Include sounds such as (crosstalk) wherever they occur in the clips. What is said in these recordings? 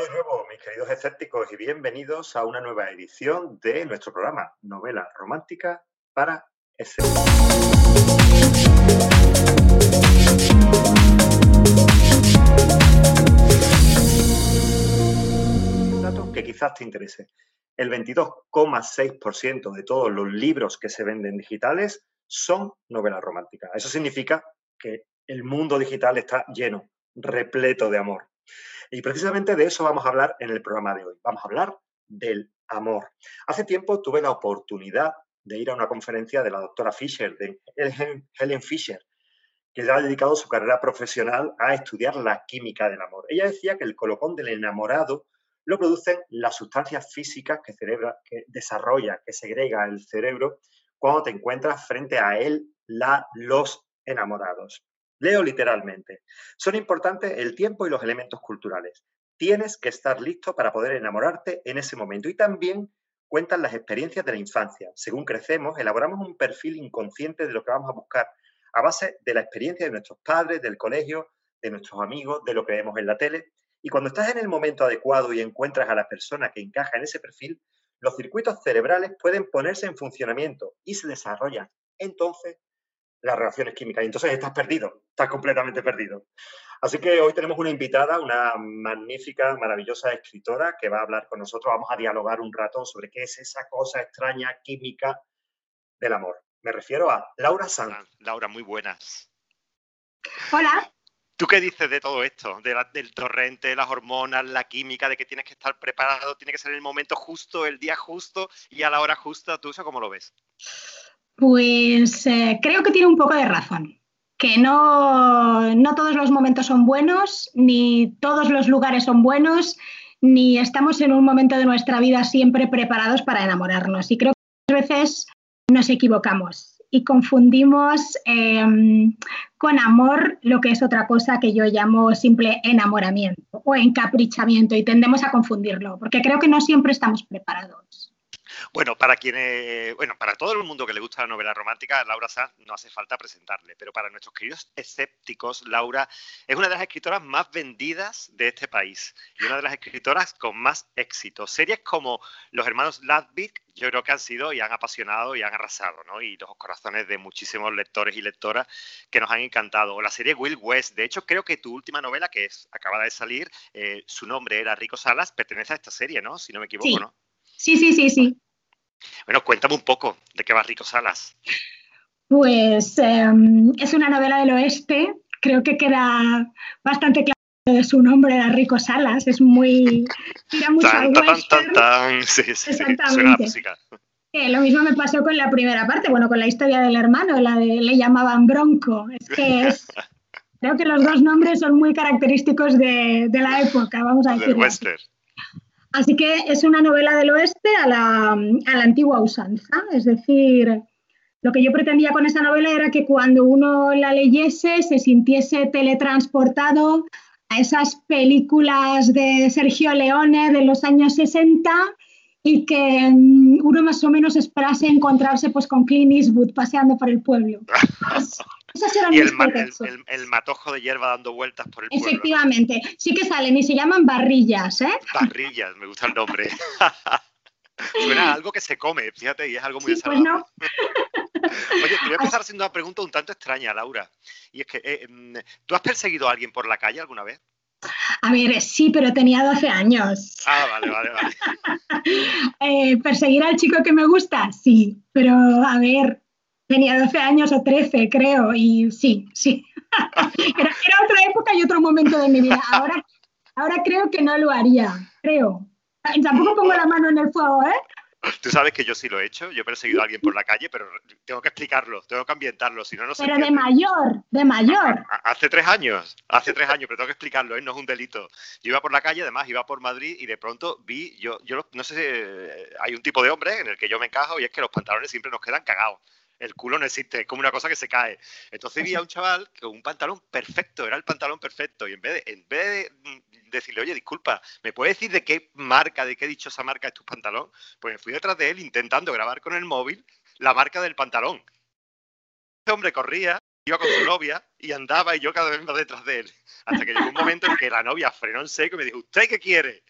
De nuevo, mis queridos escépticos, y bienvenidos a una nueva edición de nuestro programa Novela Romántica para Escépticos. Un dato que quizás te interese. El 22,6% de todos los libros que se venden digitales son novelas románticas. Eso significa que el mundo digital está lleno, repleto de amor. Y precisamente de eso vamos a hablar en el programa de hoy. Vamos a hablar del amor. Hace tiempo tuve la oportunidad de ir a una conferencia de la doctora Fisher, de Helen Fisher, que ha dedicado su carrera profesional a estudiar la química del amor. Ella decía que el colocón del enamorado lo producen las sustancias físicas que, que desarrolla, que segrega el cerebro cuando te encuentras frente a él, la, los enamorados. Leo literalmente. Son importantes el tiempo y los elementos culturales. Tienes que estar listo para poder enamorarte en ese momento. Y también cuentan las experiencias de la infancia. Según crecemos, elaboramos un perfil inconsciente de lo que vamos a buscar a base de la experiencia de nuestros padres, del colegio, de nuestros amigos, de lo que vemos en la tele. Y cuando estás en el momento adecuado y encuentras a la persona que encaja en ese perfil, los circuitos cerebrales pueden ponerse en funcionamiento y se desarrollan entonces las reacciones químicas. Y entonces estás perdido, estás completamente perdido. Así que hoy tenemos una invitada, una magnífica, maravillosa escritora que va a hablar con nosotros. Vamos a dialogar un rato sobre qué es esa cosa extraña química del amor. Me refiero a Laura Sanz. Laura, muy buenas. Hola. ¿Tú qué dices de todo esto? del torrente, las hormonas, la química, de que tienes que estar preparado, tiene que ser el momento justo, el día justo y a la hora justa. ¿Tú eso cómo lo ves? Pues eh, creo que tiene un poco de razón, que no, no todos los momentos son buenos, ni todos los lugares son buenos, ni estamos en un momento de nuestra vida siempre preparados para enamorarnos. Y creo que muchas veces nos equivocamos y confundimos em, con amor lo que es otra cosa que yo llamo simple enamoramiento o encaprichamiento y tendemos a confundirlo, porque creo que no siempre estamos preparados. Bueno, para quienes, bueno, para todo el mundo que le gusta la novela romántica, Laura Sanz no hace falta presentarle, pero para nuestros queridos escépticos, Laura es una de las escritoras más vendidas de este país y una de las escritoras con más éxito. Series como Los hermanos Ladvik, yo creo que han sido y han apasionado y han arrasado, ¿no? Y los corazones de muchísimos lectores y lectoras que nos han encantado. O la serie Will West. De hecho, creo que tu última novela, que es acaba de salir, eh, su nombre era Rico Salas, pertenece a esta serie, ¿no? Si no me equivoco, ¿no? Sí, sí, sí, sí. Bueno, cuéntame un poco de qué va Rico Salas. Pues em, es una novela del oeste, creo que queda bastante claro de su nombre, era Rico Salas, es muy... Tira mucho tan, tan, tan, tan, (laughs) sí, sí, Exactamente. lo mismo me pasó con la primera parte, bueno, con la historia del hermano, la de le llamaban Bronco. Es que es, (laughs) creo que los dos nombres son muy característicos de, de la época, vamos a decir. Del western. Así que es una novela del oeste a la, antigua usanza, es decir, lo que yo pretendía con esa novela era que cuando uno la leyese se sintiese teletransportado a esas películas de Sergio Leone de los años 60 y que mm, uno más o menos esperase encontrarse pues con Clint Eastwood paseando por el pueblo. (laughs) y el, el, matojo de hierba dando vueltas por el pueblo. Efectivamente, sí que salen y se llaman barrillas, ¿eh? (laughs) Barrillas, me gusta el nombre. (laughs) Suena algo que se come, fíjate, y es algo muy sí, pues no. (laughs) Oye, te voy a empezar haciendo una pregunta un tanto extraña, Laura. Y es que, eh, mm, ¿tú has perseguido a alguien por la calle alguna vez? A ver, sí, pero tenía 12 años. Ah, vale, vale, vale. Eh, ¿Perseguir al chico que me gusta? Sí, pero a ver, tenía 12 años o 13, creo, y sí, sí. (laughs) era, otra época y otro momento de mi vida. Ahora, ahora creo que no lo haría, creo. Tampoco pongo la mano en el fuego, ¿eh? Tú sabes que yo sí lo he hecho, yo he perseguido a alguien por la calle, pero tengo que explicarlo, tengo que ambientarlo, si no, no sé. Pero de mayor, de mayor. Hace tres años, hace tres años, pero tengo que explicarlo, ¿eh? no es un delito. Yo iba por la calle, además iba por Madrid y de pronto vi, yo, yo no sé si hay un tipo de hombre en el que yo me encajo y es que los pantalones siempre nos quedan cagados el culo no existe, es como una cosa que se cae. Entonces vi a un (laughs) chaval con un pantalón perfecto, era el pantalón perfecto, y en vez de, en vez de mm, decirle, oye, disculpa, ¿me puedes decir de qué marca, de qué dichosa marca es tu pantalón? Pues me fui detrás de él intentando grabar con el móvil la marca del pantalón. Este hombre corría, iba con su novia y andaba y yo cada vez más detrás de él. Hasta que llegó un momento en que la novia frenó en seco y me dijo, ¿usted qué quiere?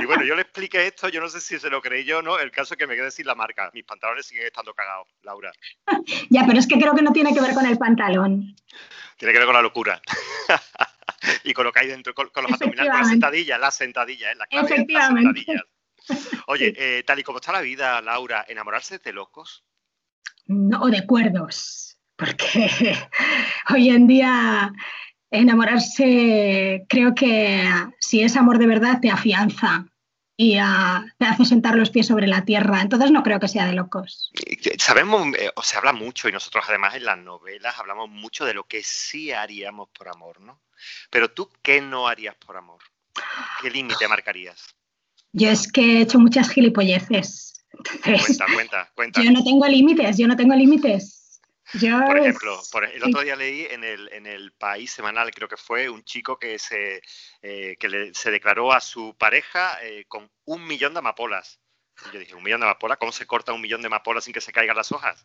Y bueno, yo le expliqué esto, yo no sé si se lo creí yo o no, el caso es que me quedé sin la marca. Mis pantalones siguen estando cagados, Laura. (laughs) ya, pero es que creo que no tiene que ver con el pantalón. Tiene que ver con la locura. (laughs) y con lo que hay dentro, con, los abdominales, con las sentadillas, las sentadillas, ¿eh? la clave, Efectivamente. Las sentadillas. Oye, eh, tal y como está la vida, Laura, ¿enamorarse de locos? No, de cuerdos, porque (laughs) hoy en día enamorarse creo que si es amor de verdad te afianza y ah, te hace sentar los pies sobre la tierra. Entonces no creo que sea de locos. Sabemos, eh, o se habla mucho y nosotros además en las novelas hablamos mucho de lo que sí haríamos por amor, ¿no? Pero tú, ¿qué no harías por amor? ¿Qué límite marcarías? Yo es que he hecho muchas gilipolleces. cuenta, cuenta, cuenta. (laughs) Yo no tengo límites, yo no tengo límites. Por ejemplo, el otro día leí en el, en el País Semanal, creo que fue, un chico que se, eh, que se declaró a su pareja eh, con un millón de amapolas. yo dije, ¿un millón de amapolas? ¿Cómo se corta un millón de amapolas sin que se caigan las hojas?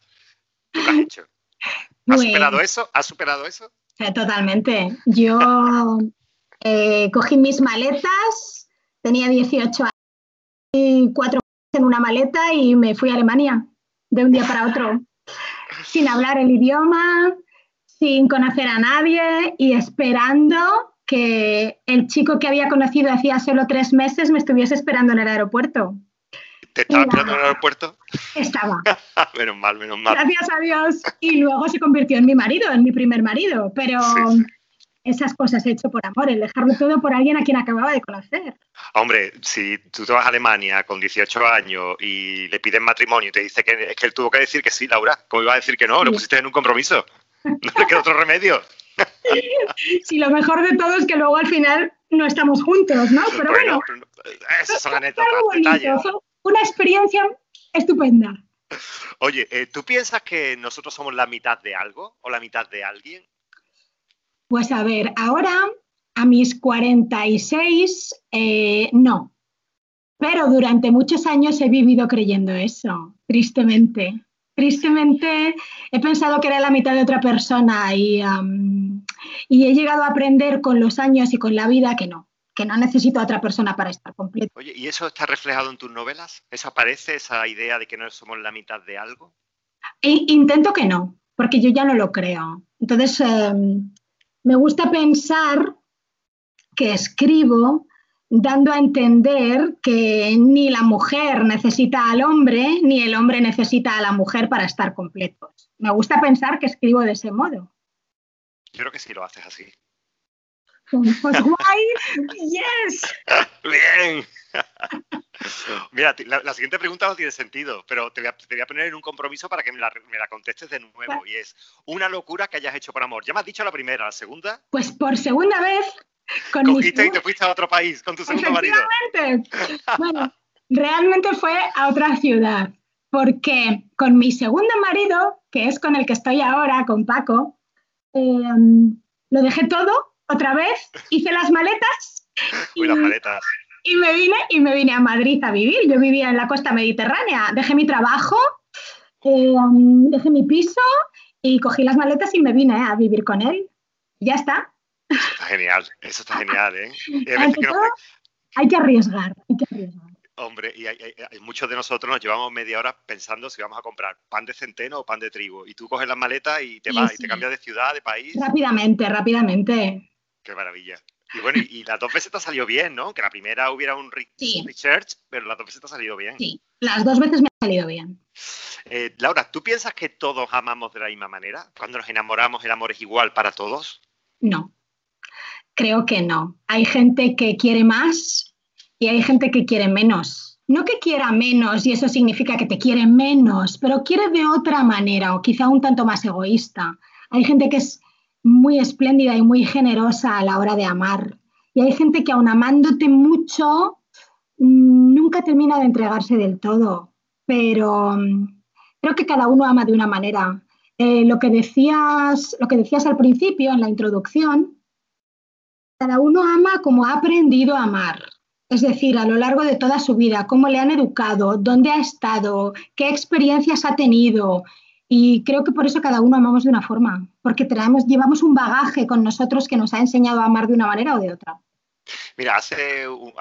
¿Tú qué has hecho? ¿Has pues superado eso? ¿Has superado eso? Totalmente. Yo eh, cogí mis maletas, tenía 18 años y cuatro en una maleta y me fui a Alemania de un día para otro sin hablar el idioma, sin conocer a nadie y esperando que el chico que había conocido hacía solo tres meses me estuviese esperando en el aeropuerto. ¿Te estaba esperando en el aeropuerto? Estaba. (laughs) menos mal, menos mal. Gracias a Dios. Y luego se convirtió en mi marido, en mi primer marido. Pero esas cosas he hecho por amor, el dejarlo todo por alguien a quien acababa de conocer. Hombre, si tú te vas a Alemania con 18 años y le piden matrimonio y te dice que es que él tuvo que decir que sí, Laura, ¿cómo iba a decir que no? Lo pusiste en un compromiso. No le queda otro remedio. (laughs) Sí, lo mejor de todo es que luego al final no estamos juntos, ¿no? Pero bueno, esas son anécdotas, detalles. Una experiencia estupenda. (laughs) Oye, eh, ¿tú piensas que nosotros somos la mitad de algo o la mitad de alguien? Pues a ver, ahora a mis 46, eh, no. Pero durante muchos años he vivido creyendo eso, tristemente. Tristemente he pensado que era la mitad de otra persona y, y he llegado a aprender con los años y con la vida que no, que no necesito a otra persona para estar completo. Oye, ¿y eso está reflejado en tus novelas? ¿Eso aparece, esa idea de que no somos la mitad de algo? intento que no, porque yo ya no lo creo. Entonces, em, me gusta pensar que escribo dando a entender que ni la mujer necesita al hombre, ni el hombre necesita a la mujer para estar completos. Me gusta pensar que escribo de ese modo. Yo creo que sí lo haces así. Pues, guay, (laughs) yes. Bien. Mira, la, siguiente pregunta no tiene sentido, pero te voy, a, poner en un compromiso para que me la, contestes de nuevo. Y es una locura que hayas hecho por amor. Ya me has dicho la primera, la segunda. Pues por segunda vez. Con Cogiste y te fuiste a otro país con tu segundo marido. bueno, realmente fue a otra ciudad, porque con mi segundo marido, que es con el que estoy ahora, con Paco, em, lo dejé todo otra vez, hice las maletas. (laughs) Uy, las maletas y me vine y me vine a Madrid a vivir. Yo vivía en la costa mediterránea. Dejé mi trabajo, eh, dejé mi piso y cogí las maletas y me vine a vivir con él. ya está. Eso está genial, eso está genial, ¿eh? (laughs) hay, que arriesgar, hay que arriesgar. Hombre, y hay, muchos de nosotros nos llevamos media hora pensando si vamos a comprar pan de centeno o pan de trigo. Y tú coges las maletas y te vas y te cambias de ciudad, de país. Rápidamente, rápidamente. Qué maravilla. Y bueno, y, las dos veces te ha salido bien, ¿no? Que la primera hubiera un research, pero las dos veces te ha salido bien. Sí, las dos veces me ha salido bien. Eh, Laura, ¿tú piensas que todos amamos de la misma manera? Cuando nos enamoramos, ¿el amor es igual para todos? No, creo que no. Hay gente que quiere más y hay gente que quiere menos. No que quiera menos y eso significa que te quiere menos, pero quiere de otra manera o quizá un tanto más egoísta. Hay gente que es muy espléndida y muy generosa a la hora de amar. Y hay gente que aun amándote mucho, mm, nunca termina de entregarse del todo. Pero mm, creo que cada uno ama de una manera. Eh, lo, que decías, lo que decías al principio, en la introducción, cada uno ama como ha aprendido a amar. Es decir, a lo largo de toda su vida, cómo le han educado, dónde ha estado, qué experiencias ha tenido, y creo que por eso cada uno amamos de una forma, porque traemos, llevamos un bagaje con nosotros que nos ha enseñado a amar de una manera o de otra. Mira, hace un,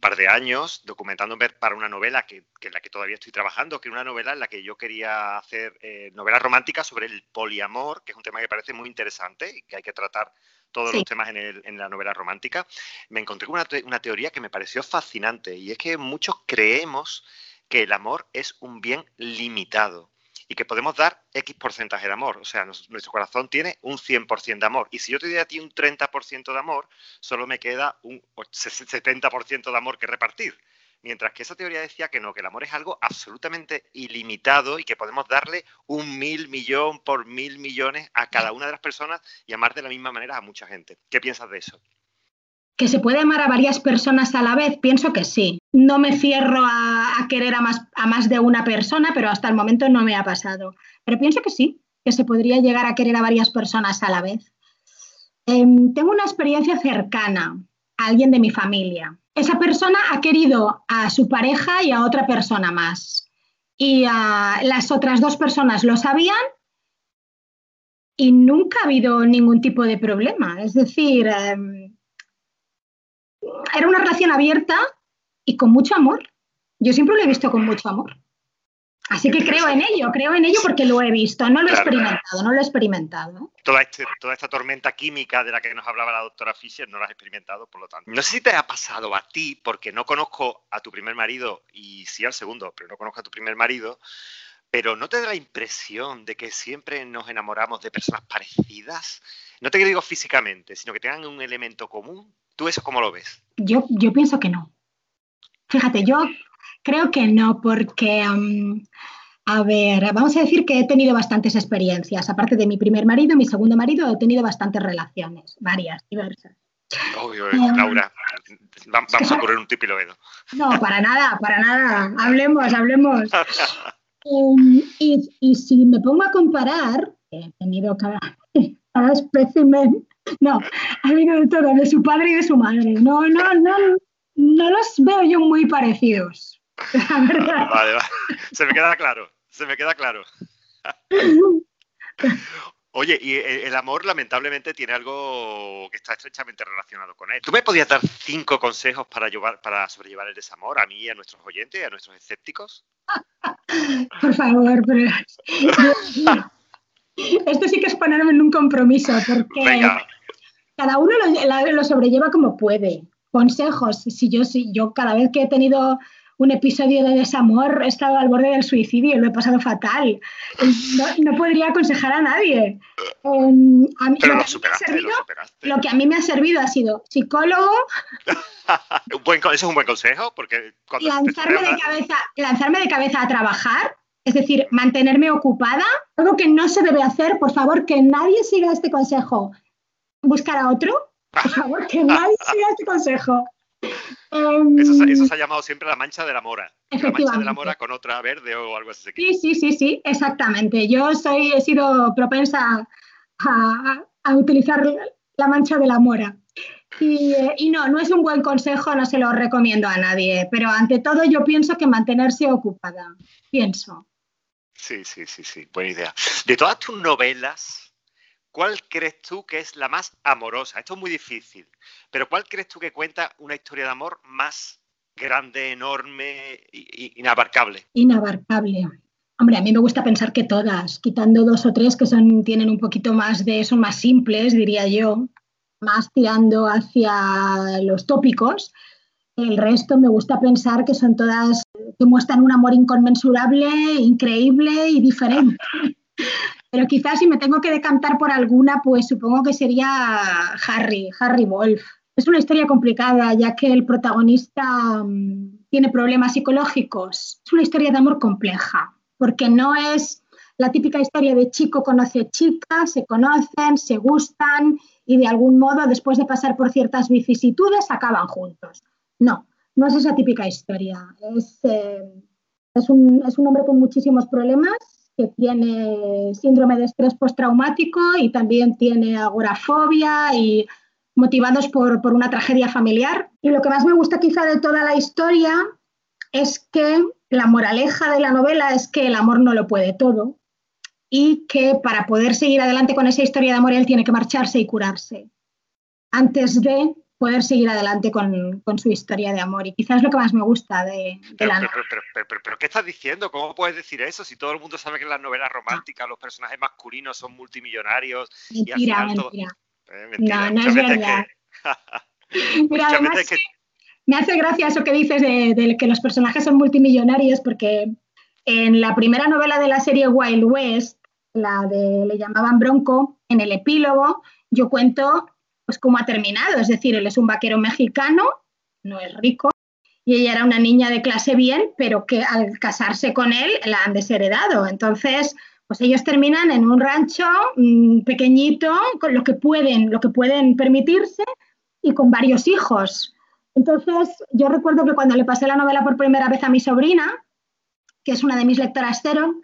par de años, documentándome para una novela que, en la que todavía estoy trabajando, que era una novela en la que yo quería hacer eh, novelas románticas sobre el poliamor, que es un tema que parece muy interesante y que hay que tratar todos los temas en, la novela romántica, me encontré con una teoría que me pareció fascinante y es que muchos creemos que el amor es un bien limitado y que podemos dar X porcentaje de amor. O sea, nuestro corazón tiene un 100% de amor. Y si yo te doy a ti un 30% de amor, solo me queda un 70% de amor que repartir. Mientras que esa teoría decía que no, que el amor es algo absolutamente ilimitado y que podemos darle un mil millón por mil millones a cada una de las personas y amar de la misma manera a mucha gente. ¿Qué piensas de eso? ¿Que se puede amar a varias personas a la vez? Pienso que sí. No me cierro a, querer a más, a más de una persona, pero hasta el momento no me ha pasado. Pero pienso que sí, que se podría llegar a querer a varias personas a la vez. Em, tengo una experiencia cercana a alguien de mi familia. Esa persona ha querido a su pareja y a otra persona más. Y las otras dos personas lo sabían y nunca ha habido ningún tipo de problema. Es decir, em, era una relación abierta y con mucho amor. Yo siempre lo he visto con mucho amor. Así que creo en ello, creo en ello porque lo he visto, no lo he experimentado, no lo he experimentado. Toda, este, toda esta tormenta química de la que nos hablaba la doctora Fischer no la has experimentado, por lo tanto. No sé si te ha pasado a ti, porque no conozco a tu primer marido y sí al segundo, pero no conozco a tu primer marido, pero ¿no te da la impresión de que siempre nos enamoramos de personas parecidas? No te digo físicamente, sino que tengan un elemento común. ¿Tú eso cómo lo ves? Yo, yo pienso que no. Fíjate, yo creo que no, porque, a ver, vamos a decir que he tenido bastantes experiencias. Aparte de mi primer marido, mi segundo marido, he tenido bastantes relaciones, varias, diversas. Obvio, em, Laura, vamos a poner un típico No, para nada, para nada. Hablemos, hablemos. (laughs) Em, y, si me pongo a comparar, he tenido cada, (laughs) cada espécimen, no, ha habido de todo, de su padre y de su madre. No, no, no, no los veo yo muy parecidos. (laughs) Vale, vale. Se me queda claro, se me queda claro. (laughs) Oye, y el amor lamentablemente tiene algo que está estrechamente relacionado con él. ¿Tú me podías dar cinco consejos para, llevar, para sobrellevar el desamor a mí, a nuestros oyentes, a nuestros escépticos? (laughs) Por favor, pero... Esto sí que es ponerme en un compromiso, porque cada uno lo, sobrelleva como puede. Consejos, si yo, si yo cada vez que he tenido un episodio de desamor, he estado al borde del suicidio, lo he pasado fatal. No, podría aconsejar a nadie. Em, Pero lo, superaste, lo, que a mí me ha servido ha sido psicólogo. (laughs) ¿Eso es un buen consejo? Porque lanzarme, de cabeza, lanzarme de cabeza a trabajar, es decir, mantenerme ocupada, algo que no se debe hacer, por favor, que nadie siga este consejo. Buscar a otro, por favor, que (laughs) nadie siga este consejo. Em, eso, se ha llamado siempre la mancha de la mora. La mancha de la mora con otra verde o algo así. Sí, sí, sí, sí, exactamente. Yo soy, he sido propensa a, utilizar la mancha de la mora. Y, y, no, no es un buen consejo, no se lo recomiendo a nadie, pero ante todo yo pienso que mantenerse ocupada, pienso. Sí, sí, sí, sí, buena idea. De todas tus novelas, ¿Cuál crees tú que es la más amorosa? Esto es muy difícil, pero ¿cuál crees tú que cuenta una historia de amor más grande, enorme, inabarcable? Inabarcable. Hombre, a mí me gusta pensar que todas, quitando dos o tres que son, tienen un poquito más de, son más simples, diría yo, más tirando hacia los tópicos. El resto me gusta pensar que son todas que muestran un amor inconmensurable, increíble y diferente. (laughs) Pero quizás si me tengo que decantar por alguna, pues supongo que sería Harry, Harry Wolf. Es una historia complicada, ya que el protagonista mm, tiene problemas psicológicos. Es una historia de amor compleja, porque no es la típica historia de chico conoce chica, se conocen, se gustan y de algún modo, después de pasar por ciertas vicisitudes, acaban juntos. No, no es esa típica historia. Es, eh, es, un, es un hombre con muchísimos problemas que tiene síndrome de estrés postraumático y también tiene agorafobia y motivados por, por, una tragedia familiar. Y lo que más me gusta quizá de toda la historia es que la moraleja de la novela es que el amor no lo puede todo y que para poder seguir adelante con esa historia de amor él tiene que marcharse y curarse antes de poder seguir adelante con, su historia de amor. Y quizás es lo que más me gusta de, la novela. Pero, ¿qué estás diciendo? ¿Cómo puedes decir eso si todo el mundo sabe que en las novelas románticas los personajes masculinos son multimillonarios? Mentira, mentira. Eh, no, no es verdad. (laughs) Mira, además me hace gracia eso que dices de, que los personajes son multimillonarios porque en la primera novela de la serie Wild West, la de le llamaban Bronco, en el epílogo yo cuento pues cómo ha terminado, es decir, él es un vaquero mexicano, no es rico, y ella era una niña de clase bien, pero que al casarse con él la han desheredado. Entonces, pues ellos terminan en un rancho mm, pequeñito, con lo que pueden, lo que pueden permitirse, y con varios hijos. Entonces, yo recuerdo que cuando le pasé la novela por primera vez a mi sobrina, que es una de mis lectoras cero,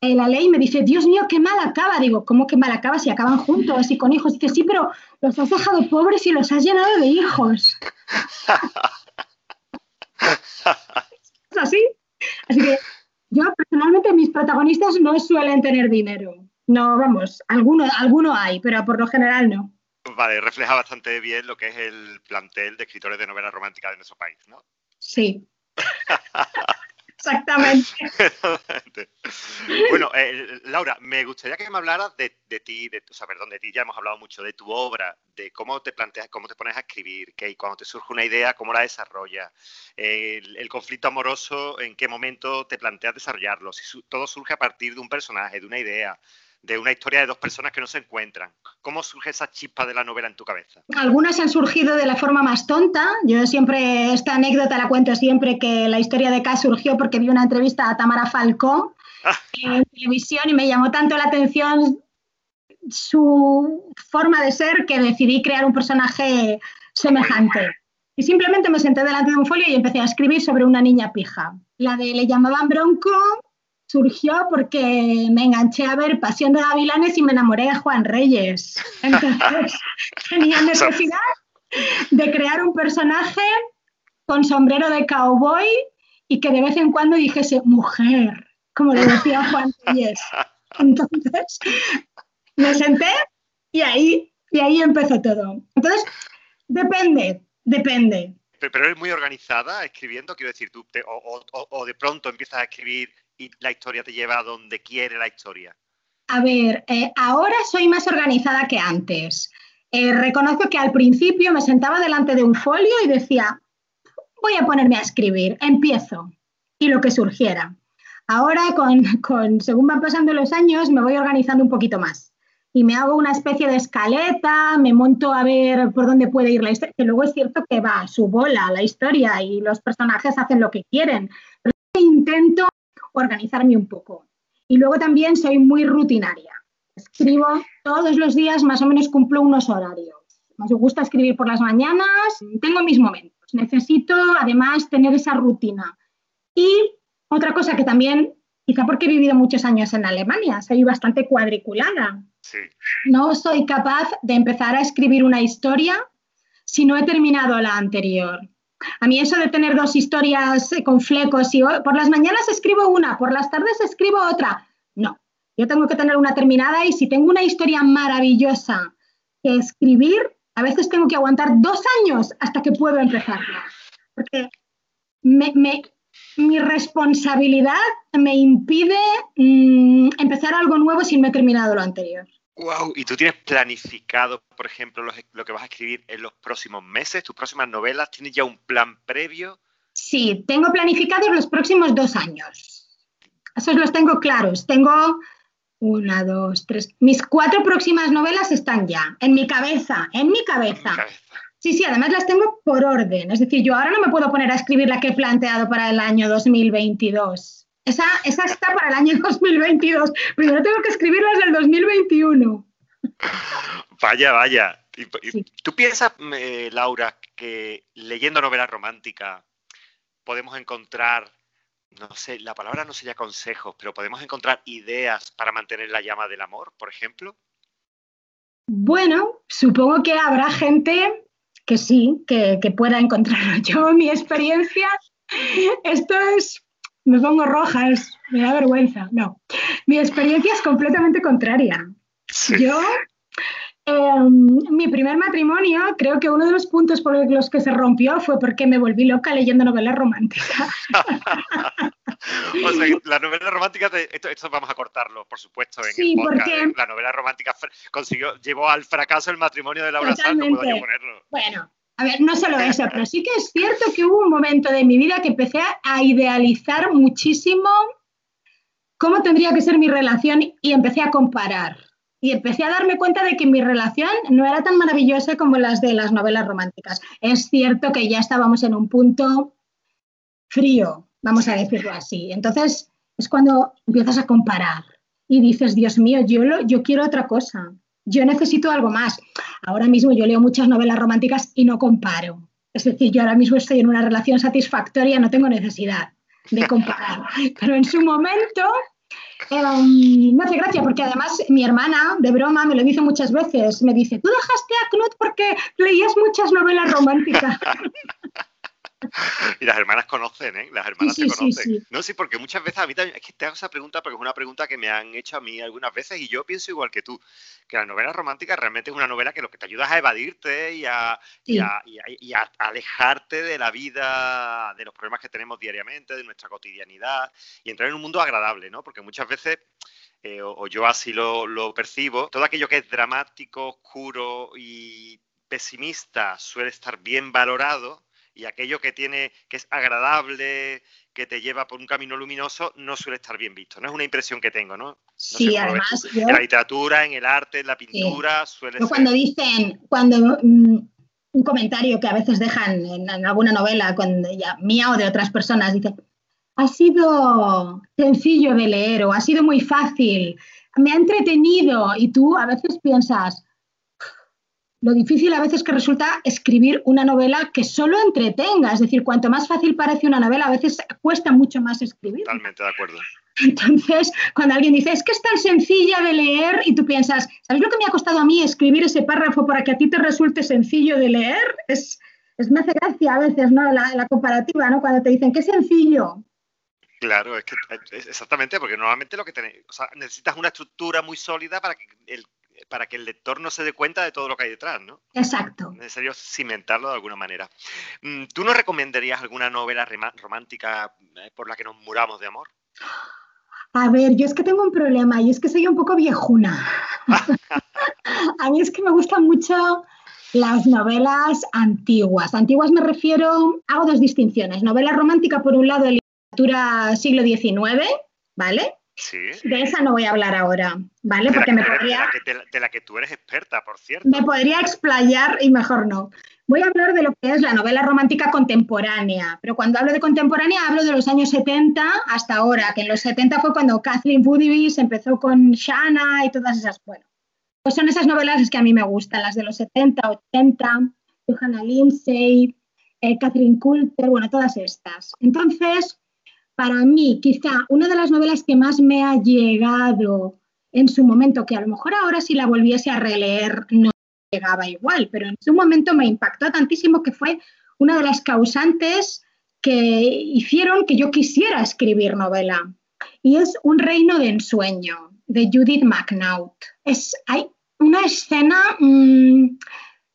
la ley me dice, Dios mío, qué mal acaba. Digo, ¿cómo que mal acaba si acaban juntos y con hijos? Dice, sí, pero los has dejado pobres y los has llenado de hijos. (laughs) es así. Así que yo personalmente mis protagonistas no suelen tener dinero. No, vamos, alguno, alguno hay, pero por lo general no. Vale, refleja bastante bien lo que es el plantel de escritores de novela romántica de nuestro país, ¿no? Sí. (laughs) (laughs) Exactamente. bueno, eh, Laura, me gustaría que me hablaras de, ti, de, o sea, perdón, de ti, ya hemos hablado mucho, de tu obra, de cómo te planteas, cómo te pones a escribir, que cuando te surge una idea, cómo la desarrollas, el, conflicto amoroso, en qué momento te planteas desarrollarlo, si todo surge a partir de un personaje, de una idea, de una historia de dos personas que no se encuentran. ¿Cómo surge esa chispa de la novela en tu cabeza? Algunas han surgido de la forma más tonta. Yo siempre, esta anécdota la cuento siempre, que la historia de K surgió porque vi una entrevista a Tamara Falcó ah. en televisión y me llamó tanto la atención su forma de ser que decidí crear un personaje semejante. Y simplemente me senté delante de un folio y empecé a escribir sobre una niña pija. La de le llamaban Bronco surgió porque me enganché a ver Pasión de Gavilanes y me enamoré de Juan Reyes. (laughs) Entonces tenía necesidad de crear un personaje con sombrero de cowboy y que de vez en cuando dijese mujer, como le decía Juan Reyes. Entonces me senté y ahí, y ahí empezó todo. Entonces, depende, depende. Pero eres muy organizada escribiendo, quiero decir, tú o de pronto empiezas a escribir la historia te lleva a donde quiere la historia? A ver, eh, ahora soy más organizada que antes. Eh, reconozco que al principio me sentaba delante de un folio y decía, voy a ponerme a escribir, empiezo, y lo que surgiera. Ahora, según van pasando los años, me voy organizando un poquito más. Y me hago una especie de escaleta, me monto a ver por dónde puede ir la historia, que luego es cierto que va su bola la historia y los personajes hacen lo que quieren. Pero intento organizarme un poco. Y luego también soy muy rutinaria. Escribo todos los días, más o menos cumplo unos horarios. Me gusta escribir por las mañanas, tengo mis momentos. Necesito además tener esa rutina. Y otra cosa que también, quizá porque he vivido muchos años en Alemania, soy bastante cuadriculada. No soy capaz de empezar a escribir una historia si no he terminado la anterior. A mí eso de tener dos historias eh, con flecos y por las mañanas escribo una, por las tardes escribo otra. No, yo tengo que tener una terminada y si tengo una historia maravillosa que escribir, a veces tengo que aguantar dos años hasta que puedo empezarla. Porque mi responsabilidad me impide mm, empezar algo nuevo sin me he terminado lo anterior. Wow, ¿y tú tienes planificado, por ejemplo, lo, que vas a escribir en los próximos meses, tus próximas novelas? ¿Tienes ya un plan previo? Sí, tengo planificados los próximos dos años. Esos los tengo claros. Tengo una, dos, tres. Mis cuatro próximas novelas están ya en mi cabeza, en mi cabeza. Sí, sí, además las tengo por orden. Es decir, yo ahora no me puedo poner a escribir la que he planteado para el año 2022. Esa, está para el año (laughs) 2022. Primero tengo que escribirlas del 2021. Vaya, vaya. ¿Tú piensas, Laura, que leyendo novelas románticas podemos encontrar, no sé, la palabra no sería consejos, pero podemos encontrar ideas para mantener la llama del amor, por ejemplo? Bueno, supongo que habrá gente que sí, que, que pueda encontrarlo. (laughs) Yo, mi experiencia, esto es me pongo rojas, me da vergüenza. No, mi experiencia es completamente contraria. Yo Em, mi primer matrimonio, creo que uno de los puntos por los que se rompió fue porque me volví loca leyendo novelas románticas. (laughs) o sea, la novela romántica, esto, vamos a cortarlo, por supuesto, en sí, el podcast. Porque... La novela romántica consiguió, llevó al fracaso el matrimonio de Laura Sanz, no puedo yo ponerlo. Bueno, a ver, no solo eso, pero sí que es cierto que hubo un momento de mi vida que empecé a idealizar muchísimo cómo tendría que ser mi relación y empecé a comparar. Y empecé a darme cuenta de que mi relación no era tan maravillosa como las de las novelas románticas. Es cierto que ya estábamos en un punto frío, vamos a decirlo así. Entonces es cuando empiezas a comparar y dices, Dios mío, yo, lo, yo quiero otra cosa yo necesito algo más. Ahora mismo yo leo muchas novelas románticas y no comparo. Es decir, yo ahora mismo estoy en una relación satisfactoria, no tengo necesidad de comparar. (laughs) Pero en su momento em, me hace gracia porque además mi hermana, de broma, me lo dice muchas veces. Me dice, tú dejaste a Knut porque leías muchas novelas románticas. (laughs) (laughs) y las hermanas conocen, ¿eh? Las hermanas se conocen. no, sí, porque muchas veces a mí también, es que te hago esa pregunta porque es una pregunta que me han hecho a mí algunas veces y yo pienso igual que tú, que la novela romántica realmente es una novela que lo que te ayuda es a evadirte y a, y a, alejarte de la vida, de los problemas que tenemos diariamente, de nuestra cotidianidad y entrar en un mundo agradable, ¿no? Porque muchas veces... Eh, o, yo así lo, lo percibo, todo aquello que es dramático, oscuro y pesimista suele estar bien valorado y aquello que tiene que es agradable, que te lleva por un camino luminoso, no suele estar bien visto. No es una impresión que tengo, ¿no? sí, además. en la literatura, en el arte, en la pintura, suele ser. Cuando dicen, cuando mm, un comentario que a veces dejan en, alguna novela, cuando ya, mía o de otras personas, dice, ha sido sencillo de leer o ha sido muy fácil, me ha entretenido, y tú a veces piensas, lo difícil a veces que resulta escribir una novela que solo entretenga, es decir, cuanto más fácil parece una novela, a veces cuesta mucho más escribir. Totalmente de acuerdo. Entonces, cuando alguien dice, es que es tan sencilla de leer y tú piensas, ¿sabes lo que me ha costado a mí escribir ese párrafo para que a ti te resulte sencillo de leer? Es, es me hace gracia a veces, ¿no? La, comparativa, ¿no? Cuando te dicen, qué sencillo. Claro, es que exactamente, porque normalmente lo que tenés, o sea, necesitas una estructura muy sólida para que el para que el lector no se dé cuenta de todo lo que hay detrás, ¿no? Exacto. Es necesario cimentarlo de alguna manera. Mm, ¿Tú nos recomendarías alguna novela romántica eh, por la que nos muramos de amor? A ver, yo es que tengo un problema y es que soy un poco viejuna. (laughs) a mí es que me gustan mucho las novelas antiguas. Antiguas me refiero, hago dos distinciones. Novela romántica, por un lado, de literatura siglo XIX, ¿vale? De esa no voy a hablar ahora, ¿vale? Porque me podría... De la, que, tú eres experta, por cierto. Me podría explayar y mejor no. Voy a hablar de lo que es la novela romántica contemporánea, pero cuando hablo de contemporánea hablo de los años 70 hasta ahora, que en los 70 fue cuando Kathleen Woodbridge empezó con Shanna y todas esas, bueno, pues son esas novelas que a mí me gustan, las de los 70, 80, Johanna Lindsay, eh, Catherine Coulter, bueno, todas estas. Entonces, para mí, quizá una de las novelas que más me ha llegado en su momento, que a lo mejor ahora si la volviese a releer no llegaba igual, pero en su momento me impactó tantísimo que fue una de las causantes que hicieron que yo quisiera escribir novela. Y es Un reino de ensueño, de Judith McNaught. Es, hay una escena mm,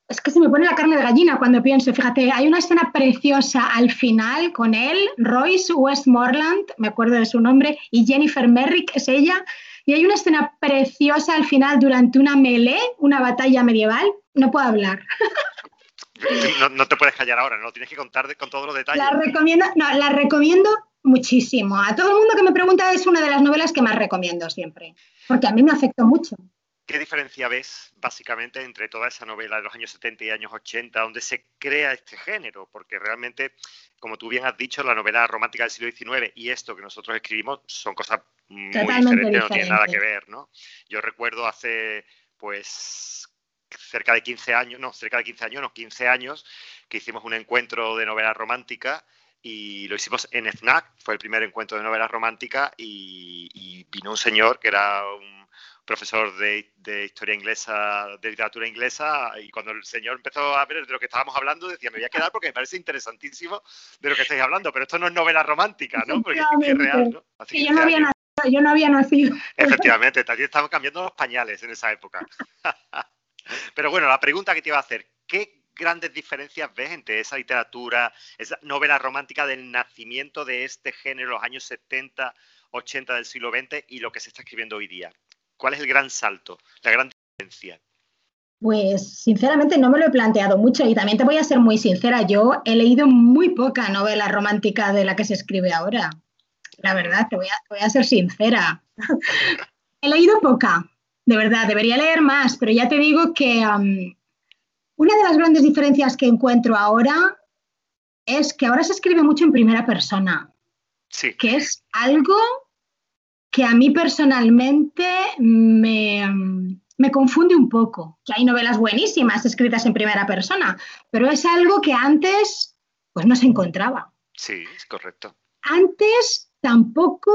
es que se me pone la carne de gallina cuando pienso, fíjate, hay una escena preciosa al final con él, Royce Westmoreland, me acuerdo de su nombre, y Jennifer Merrick es ella, y hay una escena preciosa al final durante una melee, una batalla medieval, no puedo hablar. (laughs) No, te puedes callar ahora, no tienes que contar con todos los detalles. La recomiendo, no, la recomiendo muchísimo. A todo el mundo que me pregunta es una de las novelas que más recomiendo siempre, porque a mí me afectó mucho. ¿Qué diferencia ves básicamente entre toda esa novela de los años 70 y años 80 donde se crea este género? Porque realmente, como tú bien has dicho, la novela romántica del siglo XIX y esto que nosotros escribimos son cosas muy diferentes, no tienen nada que ver, ¿no? Yo recuerdo hace, pues, cerca de 15 años, no, cerca de 15 años, no, 15 años, que hicimos un encuentro de novela romántica y lo hicimos en FNAC, fue el primer encuentro de novela romántica y, y vino un señor que era un profesor de, historia inglesa, de literatura inglesa, y cuando el señor empezó a ver de lo que estábamos hablando, decía, me voy a quedar porque me parece interesantísimo de lo que estáis hablando, pero esto no es novela romántica, ¿no? Porque es, real, ¿no? yo, no había nacido, yo no había nacido. Efectivamente, también estaban cambiando los pañales en esa época. (laughs) Pero bueno, la pregunta que te iba a hacer, ¿qué grandes diferencias ves entre esa literatura, esa novela romántica del nacimiento de este género, los años 70, 80 del siglo XX y lo que se está escribiendo hoy día? ¿Cuál es el gran salto, la gran diferencia? Pues sinceramente no me lo he planteado mucho y también te voy a ser muy sincera, yo he leído muy poca novela romántica de la que se escribe ahora. La verdad, te voy a, voy a ser sincera. (laughs) he leído poca, de verdad, debería leer más, pero ya te digo que una de las grandes diferencias que encuentro ahora es que ahora se escribe mucho en primera persona, sí. que es algo que a mí personalmente me, me confunde un poco. Que hay novelas buenísimas escritas en primera persona, pero es algo que antes pues no se encontraba. Sí, es correcto. Antes tampoco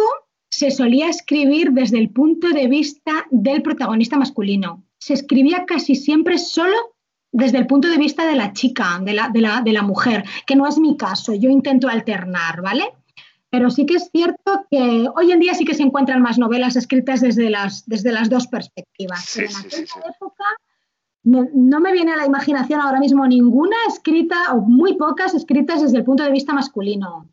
se solía escribir desde el punto de vista del protagonista masculino. Se escribía casi siempre solo desde el punto de vista de la chica, de la, de la, de la mujer, que no es mi caso, yo intento alternar, ¿vale? Pero sí que es cierto que hoy en día sí que se encuentran más novelas escritas desde las, desde las dos perspectivas. en aquella época no me viene a la imaginación ahora mismo ninguna escrita o muy pocas escritas desde el punto de vista masculino.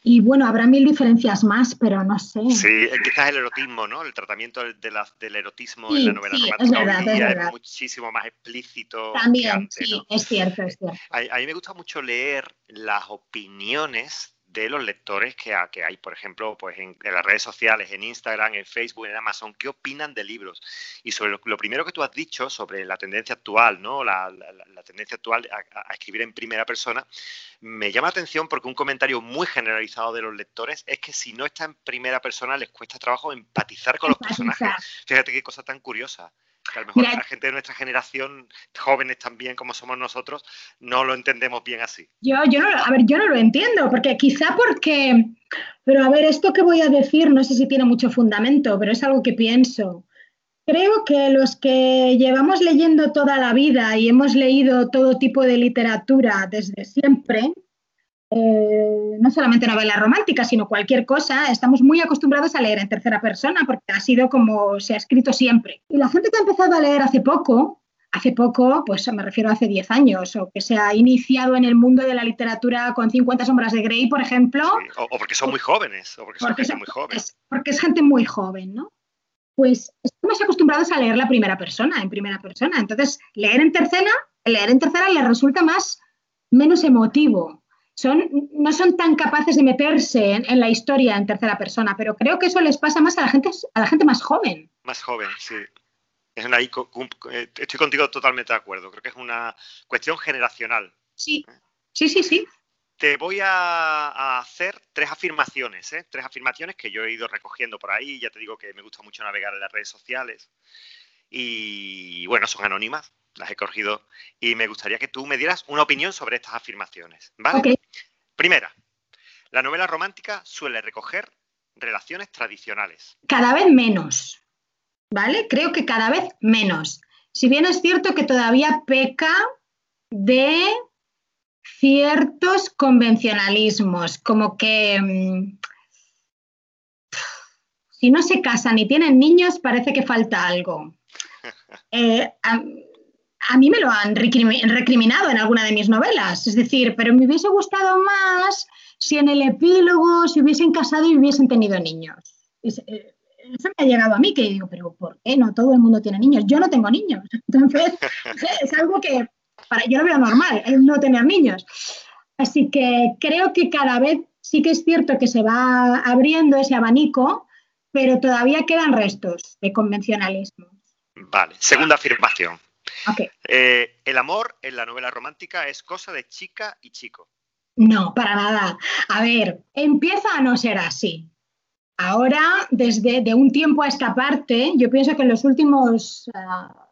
Y bueno, habrá mil diferencias más, pero no sé. Sí, quizás el erotismo, ¿no? El tratamiento del erotismo en la novela romántica es, muchísimo más explícito. También, sí, es cierto, es cierto. A, a, mí me gusta mucho leer las opiniones de los lectores que, que hay, por ejemplo, pues en, las redes sociales, en Instagram, en Facebook, en Amazon, ¿qué opinan de libros? Y sobre lo, primero que tú has dicho sobre la tendencia actual, ¿no? La, tendencia actual a, escribir en primera persona, me llama la atención porque un comentario muy generalizado de los lectores es que si no está en primera persona les cuesta trabajo empatizar con los personajes. Fíjate qué cosa tan curiosa a lo mejor la gente de nuestra generación, jóvenes también como somos nosotros, no lo entendemos bien así. Yo, yo no, a ver, yo no lo entiendo, porque quizá porque, pero a ver, esto que voy a decir no sé si tiene mucho fundamento, pero es algo que pienso. Creo que los que llevamos leyendo toda la vida y hemos leído todo tipo de literatura desde siempre, eh, no solamente novelas románticas, sino cualquier cosa, estamos muy acostumbrados a leer en tercera persona porque ha sido como se ha escrito siempre. Y la gente que ha empezado a leer hace poco, hace poco, pues me refiero a hace 10 años, o que se ha iniciado en el mundo de la literatura con 50 sombras de Grey, por ejemplo. o, porque son muy jóvenes, o porque son gente muy joven. porque es gente muy joven, ¿no? Pues estamos acostumbrados a leer la primera persona, en primera persona. Entonces, leer en tercera, leer en tercera les resulta más, menos emotivo, no son tan capaces de meterse en, la historia en tercera persona, pero creo que eso les pasa más a la gente, a la gente más joven. Más joven, sí. Es una, eh, estoy contigo totalmente de acuerdo. Creo que es una cuestión generacional. Sí, sí, sí, sí. Te voy a, hacer tres afirmaciones, ¿eh? tres afirmaciones que yo he ido recogiendo por ahí. Ya te digo que me gusta mucho navegar en las redes sociales. Y bueno, son anónimas, las he cogido y me gustaría que tú me dieras una opinión sobre estas afirmaciones. ¿vale? Primera, la novela romántica suele recoger relaciones tradicionales. Cada vez menos, ¿vale? Creo que cada vez menos. Si bien es cierto que todavía peca de ciertos convencionalismos, como que mm, si no se casan y tienen niños parece que falta algo. (laughs) Eh, a mí me lo han recriminado en alguna de mis novelas. Es decir, pero me hubiese gustado más si en el epílogo se hubiesen casado y hubiesen tenido niños. Eh, eso me ha llegado a mí, que digo, pero ¿por qué no todo el mundo tiene niños? Yo no tengo niños. (laughs) Entonces, (laughs) (laughs) es algo que para yo lo veo normal, no tener niños. Así que creo que cada vez sí que es cierto que se va abriendo ese abanico, pero todavía quedan restos de convencionalismo. Vale, segunda afirmación. Eh, el amor en la novela romántica es cosa de chica y chico. No, para nada. A ver, empieza a no ser así. Ahora, desde de un tiempo a esta parte, yo pienso que en los últimos, ah,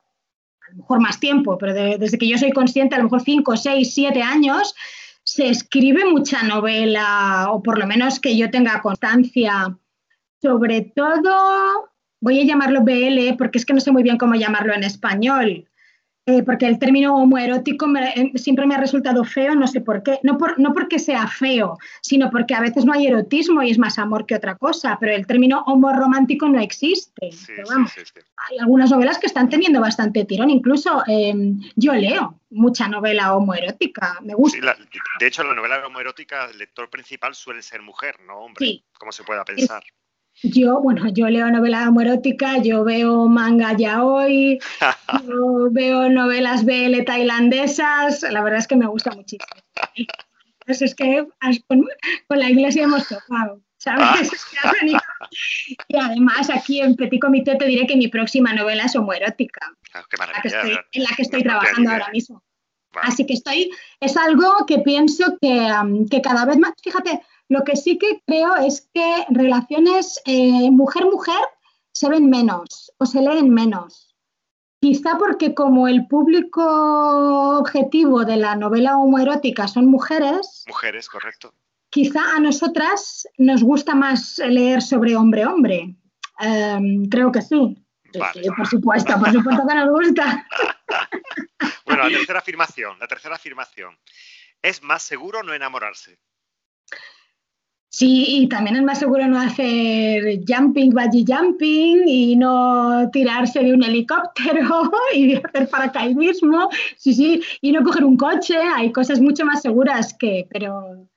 a lo mejor más tiempo, pero desde que yo soy consciente, a lo mejor 5, 6, 7 años, se escribe mucha novela, o por lo menos que yo tenga constancia, sobre todo, voy a llamarlo BL, porque es que no sé muy bien cómo llamarlo en español, eh, porque el término homoerótico eh, siempre me ha resultado feo, no sé por qué. No, por, no porque sea feo, sino porque a veces no hay erotismo y es más amor que otra cosa, pero el término homoromántico no existe. hay algunas novelas que están teniendo bastante tirón, incluso em, yo leo mucha novela homoerótica, me gusta. de hecho, la novela homoerótica, el lector principal suele ser mujer, no hombre, como se pueda pensar. Yo, bueno, yo leo novela homoerótica, yo veo manga ya hoy, (laughs) yo veo novelas BL tailandesas, la verdad es que me gusta muchísimo. Entonces es que con, la iglesia hemos tocado, ¿sabes? (laughs) (laughs) y además aquí en Petit Comité te diré que mi próxima novela es homoerótica, ah, en la que estoy, en la que estoy trabajando ahora mismo. Así que estoy, es algo que pienso que, que cada vez más, fíjate, lo que sí que creo es que relaciones eh, mujer-mujer se ven menos o se leen menos. Quizá porque como el público objetivo de la novela homoerótica son mujeres. Mujeres, correcto. Quizá a nosotras nos gusta más leer sobre hombre-hombre. Em, creo que sí. por supuesto, por supuesto que nos gusta. (laughs) bueno, la tercera afirmación, la tercera afirmación. ¿Es más seguro no enamorarse? Sí, y también es más seguro no hacer jumping, bungee jumping y no tirarse de un helicóptero (laughs) y hacer paracaidismo, sí, sí, y no coger un coche. Hay cosas mucho más seguras que, pero,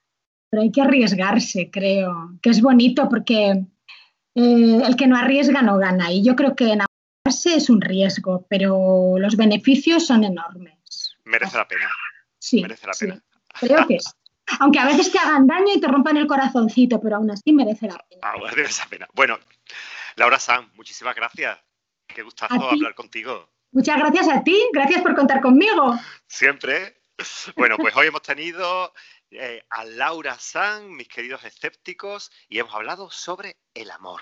pero hay que arriesgarse, creo, que es bonito porque eh, el que no arriesga no gana. Y yo creo que enamorarse es un riesgo, pero los beneficios son enormes. Merece la pena. Sí, merece la pena. creo que sí. Aunque a veces te hagan daño y te rompan el corazoncito, pero aún así merece la pena. Ah, (laughs) merece la pena. Bueno, Laura Sam, muchísimas gracias. Qué gustazo hablar contigo. Muchas gracias a ti, gracias por contar conmigo. Siempre. Bueno, pues hoy hemos tenido eh, a Laura San, mis queridos escépticos, y hemos hablado sobre el amor.